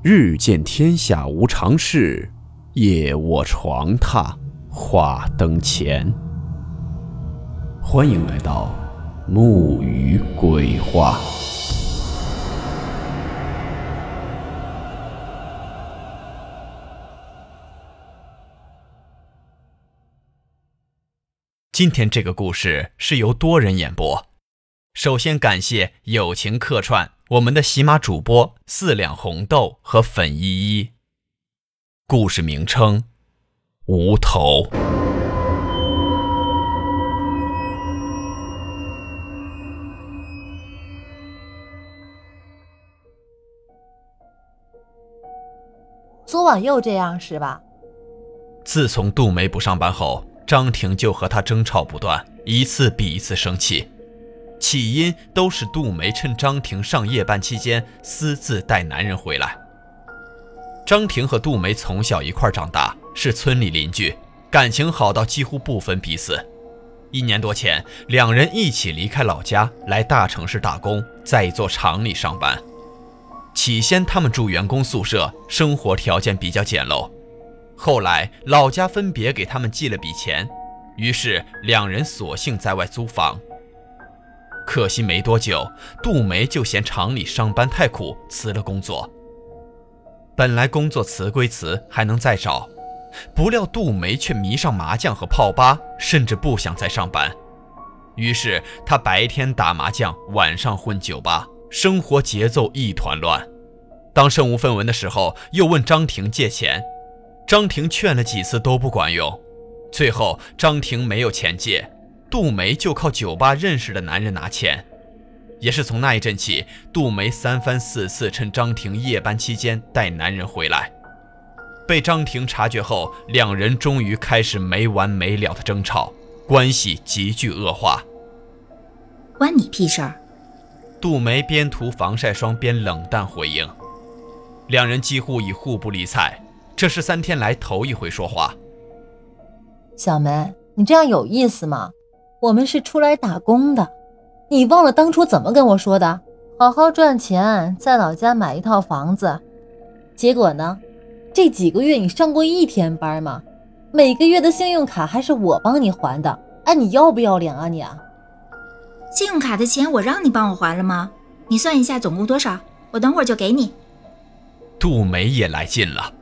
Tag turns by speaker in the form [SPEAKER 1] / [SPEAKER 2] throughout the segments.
[SPEAKER 1] 日见天下无常事，夜卧床榻话灯前。欢迎来到木鱼鬼话。
[SPEAKER 2] 今天这个故事是由多人演播。首先感谢友情客串。我们的喜马主播四两红豆和粉依依。故事名称：无头。
[SPEAKER 3] 昨晚又这样是吧？
[SPEAKER 2] 自从杜梅不上班后，张婷就和他争吵不断，一次比一次生气。起因都是杜梅趁张婷上夜班期间私自带男人回来。张婷和杜梅从小一块长大，是村里邻居，感情好到几乎不分彼此。一年多前，两人一起离开老家来大城市打工，在一座厂里上班。起先他们住员工宿舍，生活条件比较简陋。后来老家分别给他们寄了笔钱，于是两人索性在外租房。可惜没多久，杜梅就嫌厂里上班太苦，辞了工作。本来工作辞归辞，还能再找，不料杜梅却迷上麻将和泡吧，甚至不想再上班。于是她白天打麻将，晚上混酒吧，生活节奏一团乱。当身无分文的时候，又问张婷借钱，张婷劝了几次都不管用，最后张婷没有钱借。杜梅就靠酒吧认识的男人拿钱，也是从那一阵起，杜梅三番四次趁张婷夜班期间带男人回来，被张婷察觉后，两人终于开始没完没了的争吵，关系急剧恶化。
[SPEAKER 4] 关你屁事儿！
[SPEAKER 2] 杜梅边涂防晒霜边冷淡回应，两人几乎已互不理睬，这是三天来头一回说话。
[SPEAKER 3] 小梅，你这样有意思吗？我们是出来打工的，你忘了当初怎么跟我说的？好好赚钱，在老家买一套房子。结果呢？这几个月你上过一天班吗？每个月的信用卡还是我帮你还的。哎，你要不要脸啊你？
[SPEAKER 4] 信用卡的钱我让你帮我还了吗？你算一下总共多少？我等会儿就给你。
[SPEAKER 2] 杜梅也来劲了。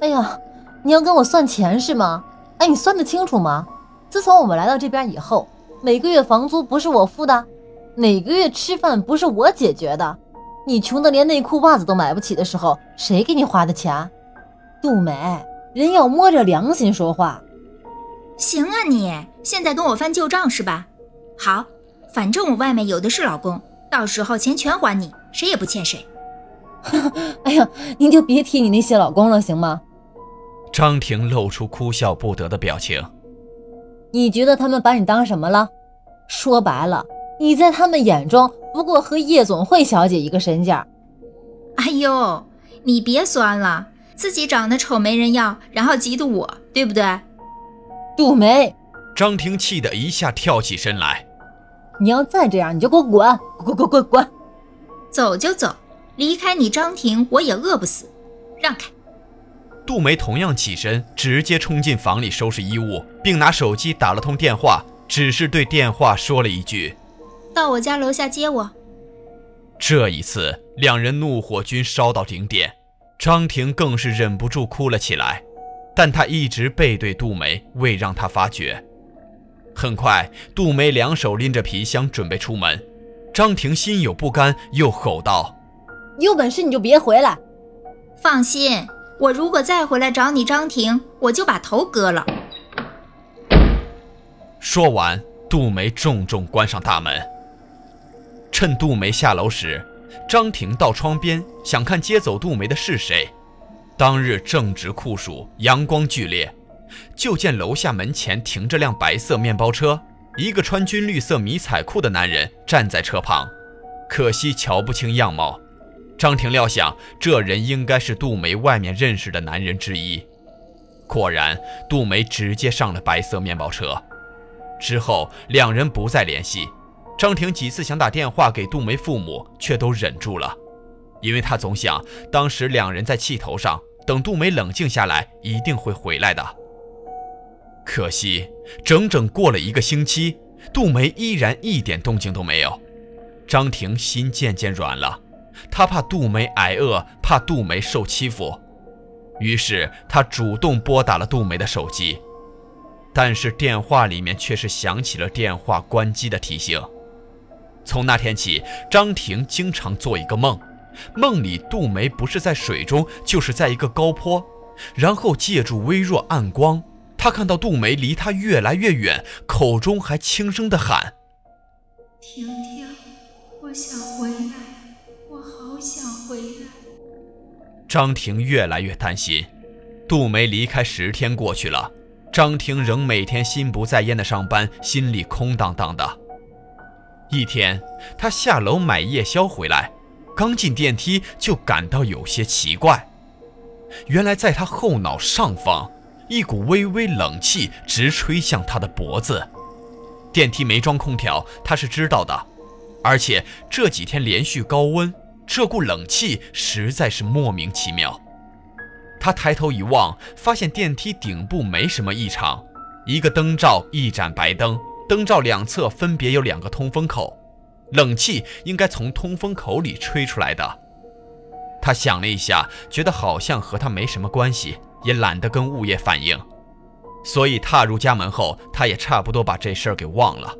[SPEAKER 3] 哎呀，你要跟我算钱是吗？哎，你算得清楚吗？自从我们来到这边以后，每个月房租不是我付的，每个月吃饭不是我解决的，你穷的连内裤袜子都买不起的时候，谁给你花的钱？杜梅，人要摸着良心说话。
[SPEAKER 4] 行啊，你现在跟我翻旧账是吧？好，反正我外面有的是老公，到时候钱全还你，谁也不欠谁。
[SPEAKER 3] 哎呀，您就别提你那些老公了，行吗？
[SPEAKER 2] 张婷露出哭笑不得的表情。
[SPEAKER 3] 你觉得他们把你当什么了？说白了，你在他们眼中不过和夜总会小姐一个身价。
[SPEAKER 4] 哎呦，你别酸了，自己长得丑没人要，然后嫉妒我，对不对？
[SPEAKER 3] 杜梅，
[SPEAKER 2] 张婷气得一下跳起身来。
[SPEAKER 3] 你要再这样，你就给我滚，滚滚滚滚！
[SPEAKER 4] 走就走，离开你张婷，我也饿不死。让开。
[SPEAKER 2] 杜梅同样起身，直接冲进房里收拾衣物，并拿手机打了通电话，只是对电话说了一句：“
[SPEAKER 4] 到我家楼下接我。”
[SPEAKER 2] 这一次，两人怒火均烧到顶点，张婷更是忍不住哭了起来，但她一直背对杜梅，未让她发觉。很快，杜梅两手拎着皮箱准备出门，张婷心有不甘，又吼道：“
[SPEAKER 3] 有本事你就别回来！”
[SPEAKER 4] 放心。我如果再回来找你，张婷，我就把头割了。
[SPEAKER 2] 说完，杜梅重重关上大门。趁杜梅下楼时，张婷到窗边想看接走杜梅的是谁。当日正值酷暑，阳光剧烈，就见楼下门前停着辆白色面包车，一个穿军绿色迷彩裤的男人站在车旁，可惜瞧不清样貌。张婷料想，这人应该是杜梅外面认识的男人之一。果然，杜梅直接上了白色面包车。之后，两人不再联系。张婷几次想打电话给杜梅父母，却都忍住了。因为他总想当时两人在气头上，等杜梅冷静下来，一定会回来的。可惜，整整过了一个星期，杜梅依然一点动静都没有。张婷心渐渐软了，他怕杜梅挨饿，怕杜梅受欺负，于是他主动拨打了杜梅的手机，但是电话里面却是响起了电话关机的提醒。从那天起，张婷经常做一个梦，梦里杜梅不是在水中，就是在一个高坡，然后借助微弱暗光，她看到杜梅离她越来越远，口中还轻声的喊：“
[SPEAKER 4] 婷婷。”我想回来，
[SPEAKER 2] 张婷越来越担心。杜梅离开十天过去了，张婷仍每天心不在焉的上班，心里空荡荡的。一天，她下楼买夜宵回来，刚进电梯就感到有些奇怪。原来，在她后脑上方，一股微微冷气直吹向她的脖子。电梯没装空调，她是知道的。而且这几天连续高温，这股冷气实在是莫名其妙。他抬头一望，发现电梯顶部没什么异常，一个灯罩一盏白灯，灯罩两侧分别有两个通风口，冷气应该从通风口里吹出来的。他想了一下，觉得好像和他没什么关系，也懒得跟物业反映，所以踏入家门后，他也差不多把这事儿给忘了。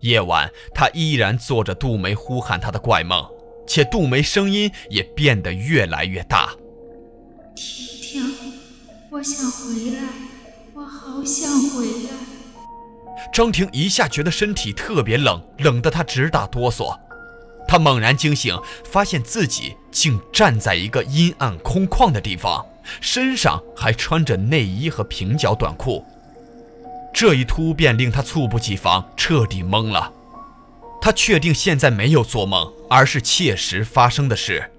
[SPEAKER 2] 夜晚，他依然做着杜梅呼喊他的怪梦，且杜梅声音也变得越来越大。
[SPEAKER 4] 婷婷，我想回来，我好想回来。
[SPEAKER 2] 张婷一下觉得身体特别冷，冷得她直打哆嗦。她猛然惊醒，发现自己竟站在一个阴暗空旷的地方，身上还穿着内衣和平角短裤。这一突变令她猝不及防，彻底懵了。她确定现在没有做梦，而是切实发生的事。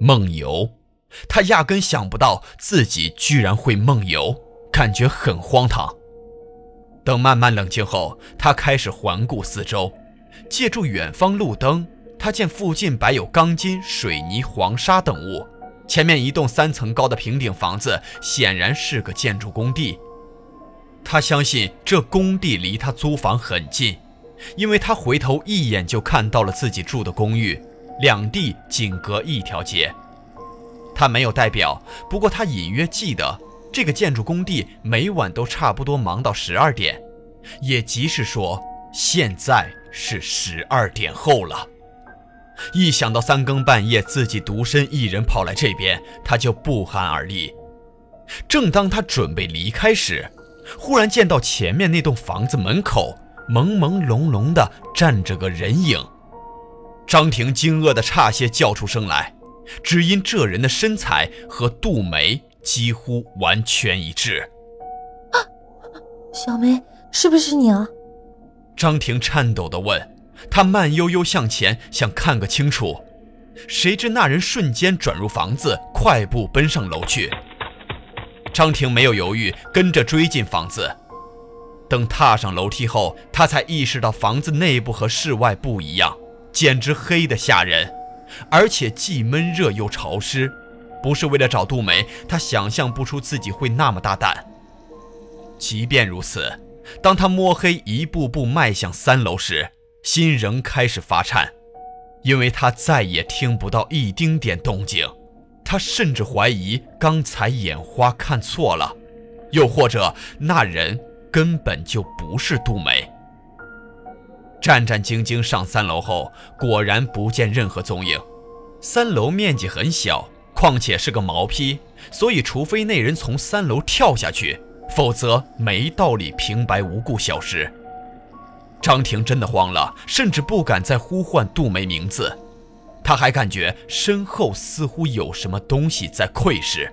[SPEAKER 2] 梦游，他压根想不到自己居然会梦游，感觉很荒唐。等慢慢冷静后，他开始环顾四周，借助远方路灯，他见附近摆有钢筋、水泥、黄沙等物，前面一栋三层高的平顶房子，显然是个建筑工地。他相信这工地离他租房很近，因为他回头一眼就看到了自己住的公寓，两地仅隔一条街。他没有代表，不过他隐约记得这个建筑工地每晚都差不多忙到十二点，也即是说现在是十二点后了。一想到三更半夜自己独身一人跑来这边，他就不寒而栗。正当他准备离开时，忽然见到前面那栋房子门口朦朦胧胧的站着个人影，张婷惊愕的差些叫出声来，只因这人的身材和杜梅几乎完全一致。
[SPEAKER 3] 啊，小梅，是不是你啊？
[SPEAKER 2] 张婷颤抖地问。她慢悠悠向前，想看个清楚，谁知那人瞬间转入房子，快步奔上楼去。张婷没有犹豫，跟着追进房子。等踏上楼梯后，他才意识到房子内部和室外不一样，简直黑得吓人，而且既闷热又潮湿。不是为了找杜梅，他想象不出自己会那么大胆。即便如此，当他摸黑一步步迈向三楼时，心仍开始发颤，因为他再也听不到一丁点动静。他甚至怀疑刚才眼花看错了，又或者那人根本就不是杜梅。战战兢兢上三楼后，果然不见任何踪影。三楼面积很小，况且是个毛坯，所以除非那人从三楼跳下去，否则没道理平白无故消失。张婷真的慌了，甚至不敢再呼唤杜梅名字。他还感觉身后似乎有什么东西在窥视，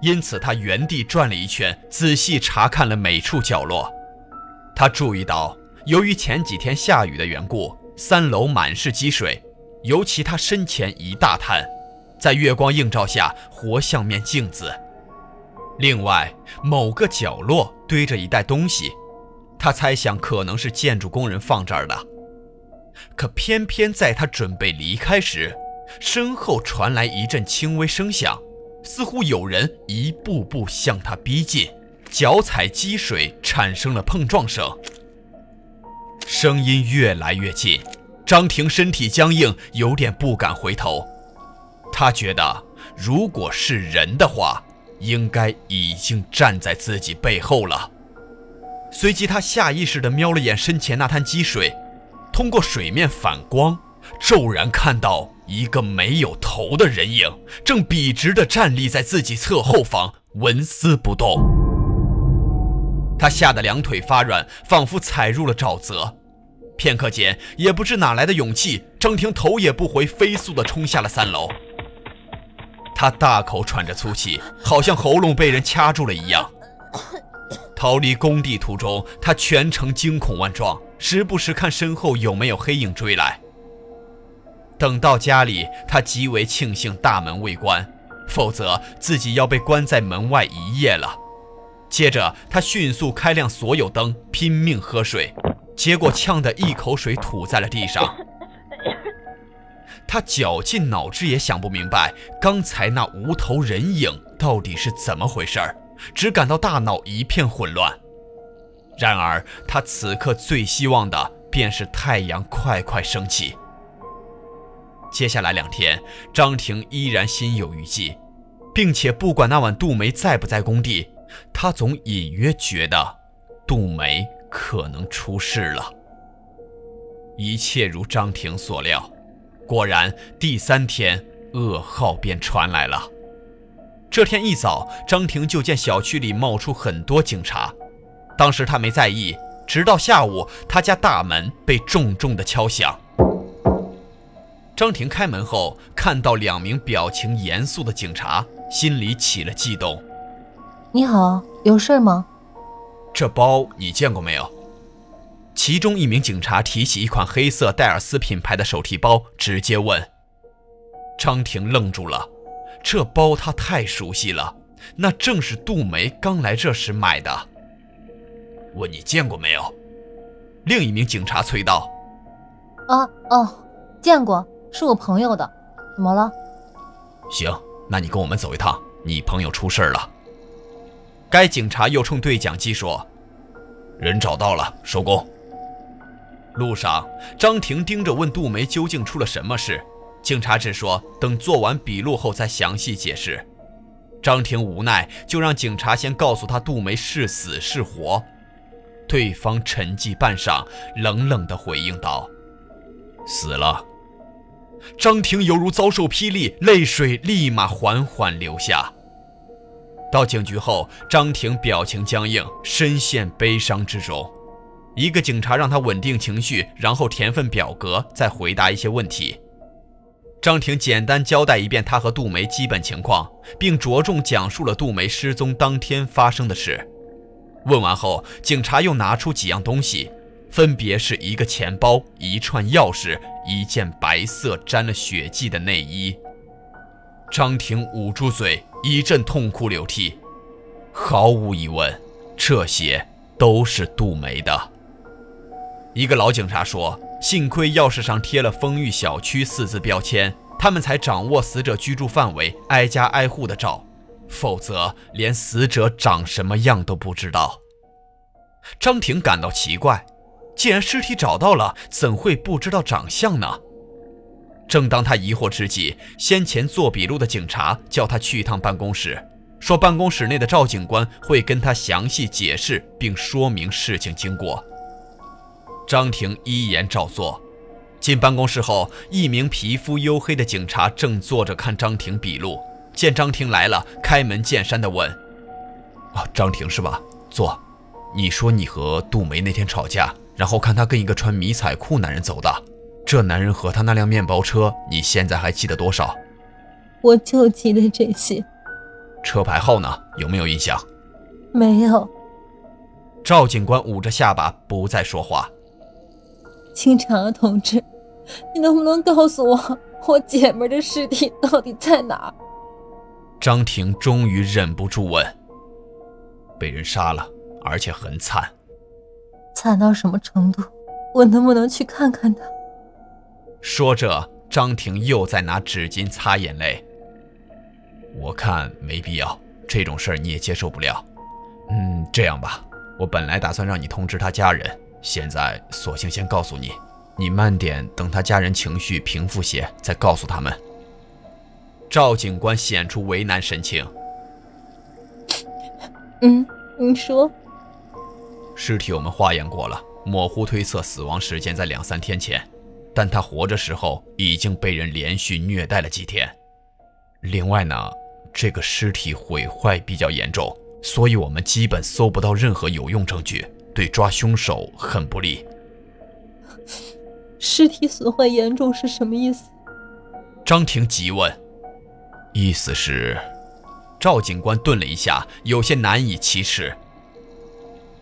[SPEAKER 2] 因此他原地转了一圈，仔细查看了每处角落。他注意到，由于前几天下雨的缘故，三楼满是积水，尤其他身前一大滩，在月光映照下活像面镜子。另外，某个角落堆着一袋东西，他猜想可能是建筑工人放这儿的。可偏偏在他准备离开时，身后传来一阵轻微声响，似乎有人一步步向他逼近，脚踩积水产生了碰撞声。声音越来越近，张婷身体僵硬，有点不敢回头。他觉得，如果是人的话，应该已经站在自己背后了。随即，他下意识地瞄了眼身前那滩积水，通过水面反光，骤然看到一个没有头的人影，正笔直地站立在自己侧后方，纹丝不动。他吓得两腿发软，仿佛踩入了沼泽。片刻间，也不知哪来的勇气，张婷头也不回，飞速地冲下了三楼。他大口喘着粗气，好像喉咙被人掐住了一样。逃离工地途中，他全程惊恐万状，时不时看身后有没有黑影追来。等到家里，他极为庆幸大门未关，否则自己要被关在门外一夜了。接着，他迅速开亮所有灯，拼命喝水。结果呛得一口水吐在了地上，他绞尽脑汁也想不明白刚才那无头人影到底是怎么回事儿，只感到大脑一片混乱。然而他此刻最希望的便是太阳快快升起。接下来两天，张婷依然心有余悸，并且不管那晚杜梅在不在工地，他总隐约觉得杜梅。可能出事了。一切如张婷所料，果然第三天噩耗便传来了。这天一早，张婷就见小区里冒出很多警察，当时她没在意，直到下午，她家大门被重重的敲响。张婷开门后，看到两名表情严肃的警察，心里起了悸动。
[SPEAKER 3] 你好，有事吗？
[SPEAKER 2] 这包你见过没有？其中一名警察提起一款黑色戴尔斯品牌的手提包，直接问。张婷愣住了，这包她太熟悉了，那正是杜梅刚来这时买的。问你见过没有？另一名警察催道。
[SPEAKER 3] 啊哦，见过，是我朋友的，怎么了？
[SPEAKER 2] 行，那你跟我们走一趟，你朋友出事了。该警察又冲对讲机说：“人找到了，收工。”路上，张婷盯着问杜梅究竟出了什么事，警察只说等做完笔录后再详细解释。张婷无奈，就让警察先告诉他杜梅是死是活。对方沉寂半晌，冷冷地回应道：“死了。”张婷犹如遭受霹雳，泪水立马缓缓流下。到警局后，张婷表情僵硬，深陷悲伤之中。一个警察让他稳定情绪，然后填份表格，再回答一些问题。张婷简单交代一遍他和杜梅基本情况，并着重讲述了杜梅失踪当天发生的事。问完后，警察又拿出几样东西，分别是一个钱包、一串钥匙、一件白色沾了血迹的内衣。张婷捂住嘴。一阵痛哭流涕，毫无疑问，这些都是杜梅的。一个老警察说：“幸亏钥匙上贴了‘丰裕小区’四字标签，他们才掌握死者居住范围，挨家挨户的找，否则连死者长什么样都不知道。”张婷感到奇怪，既然尸体找到了，怎会不知道长相呢？正当他疑惑之际，先前做笔录的警察叫他去一趟办公室，说办公室内的赵警官会跟他详细解释并说明事情经过。张婷依言照做。进办公室后，一名皮肤黝黑的警察正坐着看张婷笔录，见张婷来了，开门见山地问：“啊，张婷是吧？坐。你说你和杜梅那天吵架，然后看他跟一个穿迷彩裤男人走的。”这男人和他那辆面包车，你现在还记得多少？
[SPEAKER 3] 我就记得这些。
[SPEAKER 2] 车牌号呢？有没有印象？
[SPEAKER 3] 没有。
[SPEAKER 2] 赵警官捂着下巴，不再说话。
[SPEAKER 3] 警察同志，你能不能告诉我，我姐们的尸体到底在哪？
[SPEAKER 2] 张婷终于忍不住问：“被人杀了，而且很惨。
[SPEAKER 3] 惨到什么程度？我能不能去看看他？”
[SPEAKER 2] 说着，张婷又在拿纸巾擦眼泪。我看没必要，这种事儿你也接受不了。嗯，这样吧，我本来打算让你通知他家人，现在索性先告诉你，你慢点，等他家人情绪平复些再告诉他们。赵警官显出为难神情。
[SPEAKER 3] 嗯，你说。
[SPEAKER 2] 尸体我们化验过了，模糊推测死亡时间在两三天前，但他活着时候已经被人连续虐待了几天。另外呢，这个尸体毁坏比较严重，所以我们基本搜不到任何有用证据，对抓凶手很不利。
[SPEAKER 3] 尸体损坏严重是什么意思？
[SPEAKER 2] 张婷急问。意思是。赵警官顿了一下，有些难以启齿。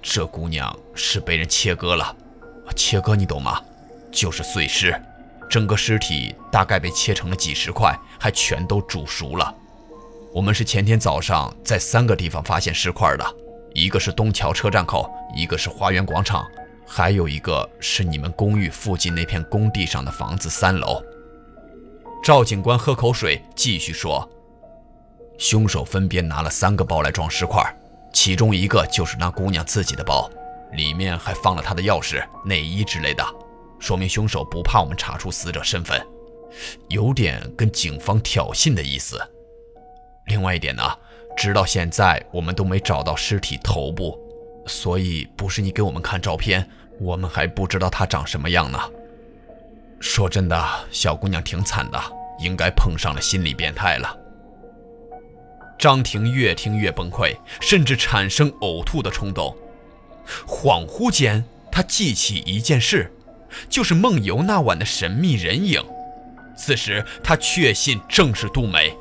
[SPEAKER 2] 这姑娘是被人切割了，切割你懂吗？就是碎尸，整个尸体大概被切成了几十块，还全都煮熟了。我们是前天早上在三个地方发现尸块的，一个是东桥车站口，一个是花园广场，还有一个是你们公寓附近那片工地上的房子三楼。赵警官喝口水，继续说。凶手分别拿了三个包来装尸块，其中一个就是那姑娘自己的包，里面还放了她的钥匙、内衣之类的，说明凶手不怕我们查出死者身份，有点跟警方挑衅的意思。另外一点呢，直到现在我们都没找到尸体头部，所以不是你给我们看照片，我们还不知道她长什么样呢。说真的，小姑娘挺惨的，应该碰上了心理变态了。张婷越听越崩溃，甚至产生呕吐的冲动。恍惚间，他记起一件事，就是梦游那晚的神秘人影。此时，他确信正是杜梅，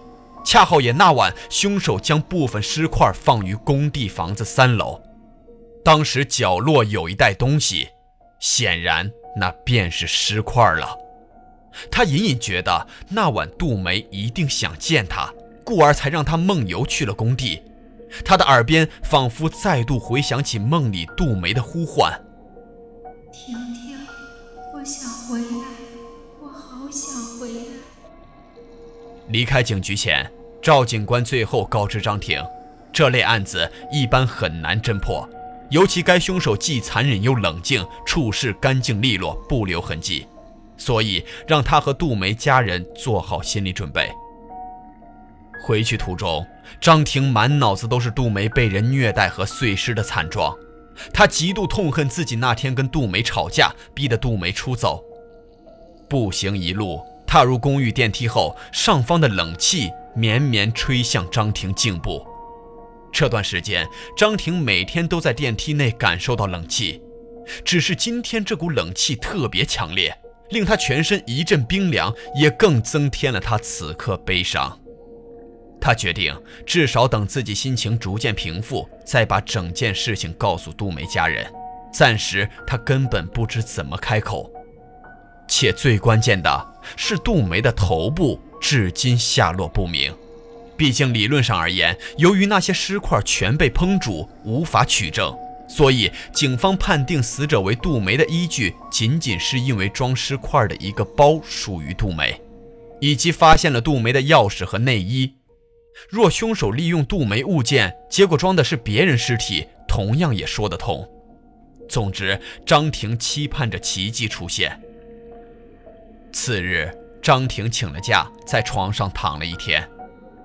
[SPEAKER 2] 恰好也那晚凶手将部分尸块放于工地房子三楼。当时角落有一袋东西，显然那便是尸块了。他隐隐觉得那晚杜梅一定想见他。故而才让他梦游去了工地，他的耳边仿佛再度回响起梦里杜梅的呼唤：“
[SPEAKER 5] 婷婷，我想回来，我好想回来。”
[SPEAKER 2] 离开警局前，赵警官最后告知张婷，这类案子一般很难侦破，尤其该凶手既残忍又冷静，处事干净利落，不留痕迹，所以让他和杜梅家人做好心理准备。回去途中，张婷满脑子都是杜梅被人虐待和碎尸的惨状，她极度痛恨自己那天跟杜梅吵架，逼得杜梅出走。步行一路，踏入公寓电梯后，上方的冷气绵绵吹向张婷颈部。这段时间，张婷每天都在电梯内感受到冷气，只是今天这股冷气特别强烈，令她全身一阵冰凉，也更增添了她此刻悲伤。他决定，至少等自己心情逐渐平复，再把整件事情告诉杜梅家人。暂时，他根本不知怎么开口。且最关键的是，杜梅的头部至今下落不明。毕竟，理论上而言，由于那些尸块全被烹煮，无法取证，所以警方判定死者为杜梅的依据，仅仅是因为装尸块的一个包属于杜梅，以及发现了杜梅的钥匙和内衣。若凶手利用杜梅物件，结果装的是别人尸体，同样也说得通。总之，张婷期盼着奇迹出现。次日，张婷请了假，在床上躺了一天，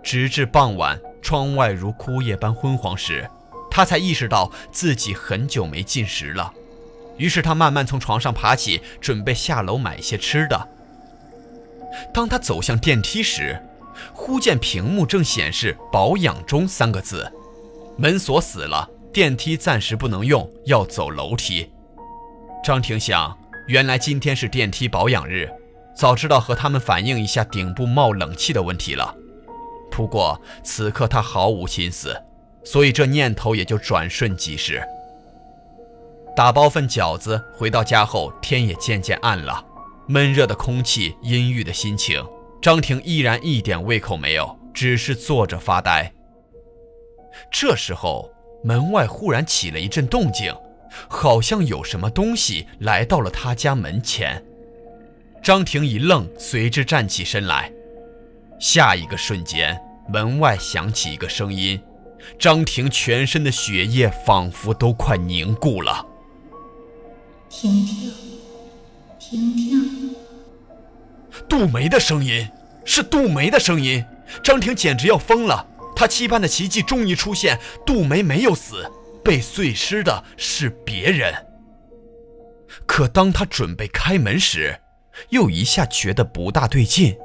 [SPEAKER 2] 直至傍晚，窗外如枯叶般昏黄时，她才意识到自己很久没进食了。于是，她慢慢从床上爬起，准备下楼买些吃的。当她走向电梯时，忽见屏幕正显示“保养中”三个字，门锁死了，电梯暂时不能用，要走楼梯。张婷想，原来今天是电梯保养日，早知道和他们反映一下顶部冒冷气的问题了。不过此刻她毫无心思，所以这念头也就转瞬即逝。打包份饺子回到家后，天也渐渐暗了，闷热的空气，阴郁的心情。张婷依然一点胃口没有，只是坐着发呆。这时候，门外忽然起了一阵动静，好像有什么东西来到了他家门前。张婷一愣，随之站起身来。下一个瞬间，门外响起一个声音，张婷全身的血液仿佛都快凝固了。
[SPEAKER 5] 婷婷，婷婷，
[SPEAKER 2] 杜梅的声音，是杜梅的声音。张婷简直要疯了，她期盼的奇迹终于出现，杜梅没有死，被碎尸的是别人。可当她准备开门时，又一下觉得不大对劲。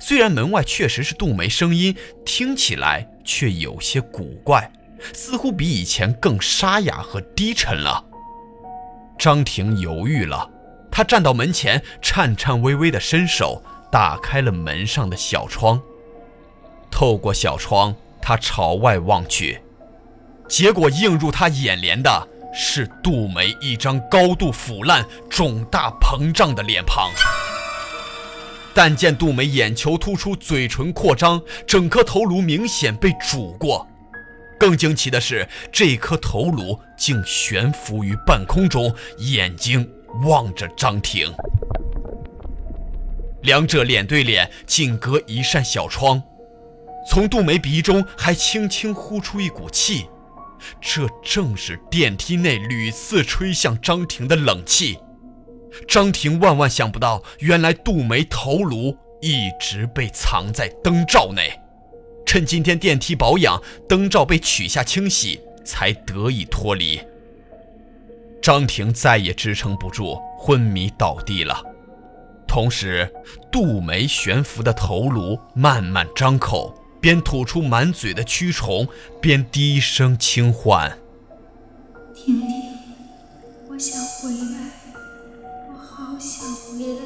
[SPEAKER 2] 虽然门外确实是杜梅声音，听起来却有些古怪，似乎比以前更沙哑和低沉了。张婷犹豫了，他站到门前，颤颤巍巍地伸手打开了门上的小窗。透过小窗，他朝外望去，结果映入他眼帘的是杜梅一张高度腐烂、肿大膨胀的脸庞。但见杜梅眼球突出，嘴唇扩张，整颗头颅明显被煮过。更惊奇的是，这颗头颅竟悬浮于半空中，眼睛望着张婷。两者脸对脸，仅隔一扇小窗。从杜梅鼻中还轻轻呼出一股气，这正是电梯内屡次吹向张婷的冷气。张婷万万想不到，原来杜梅头颅一直被藏在灯罩内，趁今天电梯保养，灯罩被取下清洗，才得以脱离。张婷再也支撑不住，昏迷倒地了。同时，杜梅悬浮的头颅慢慢张口，边吐出满嘴的蛆虫，边低声轻唤：“
[SPEAKER 5] 婷婷，我想回来。”我好想回来。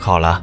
[SPEAKER 2] 好了，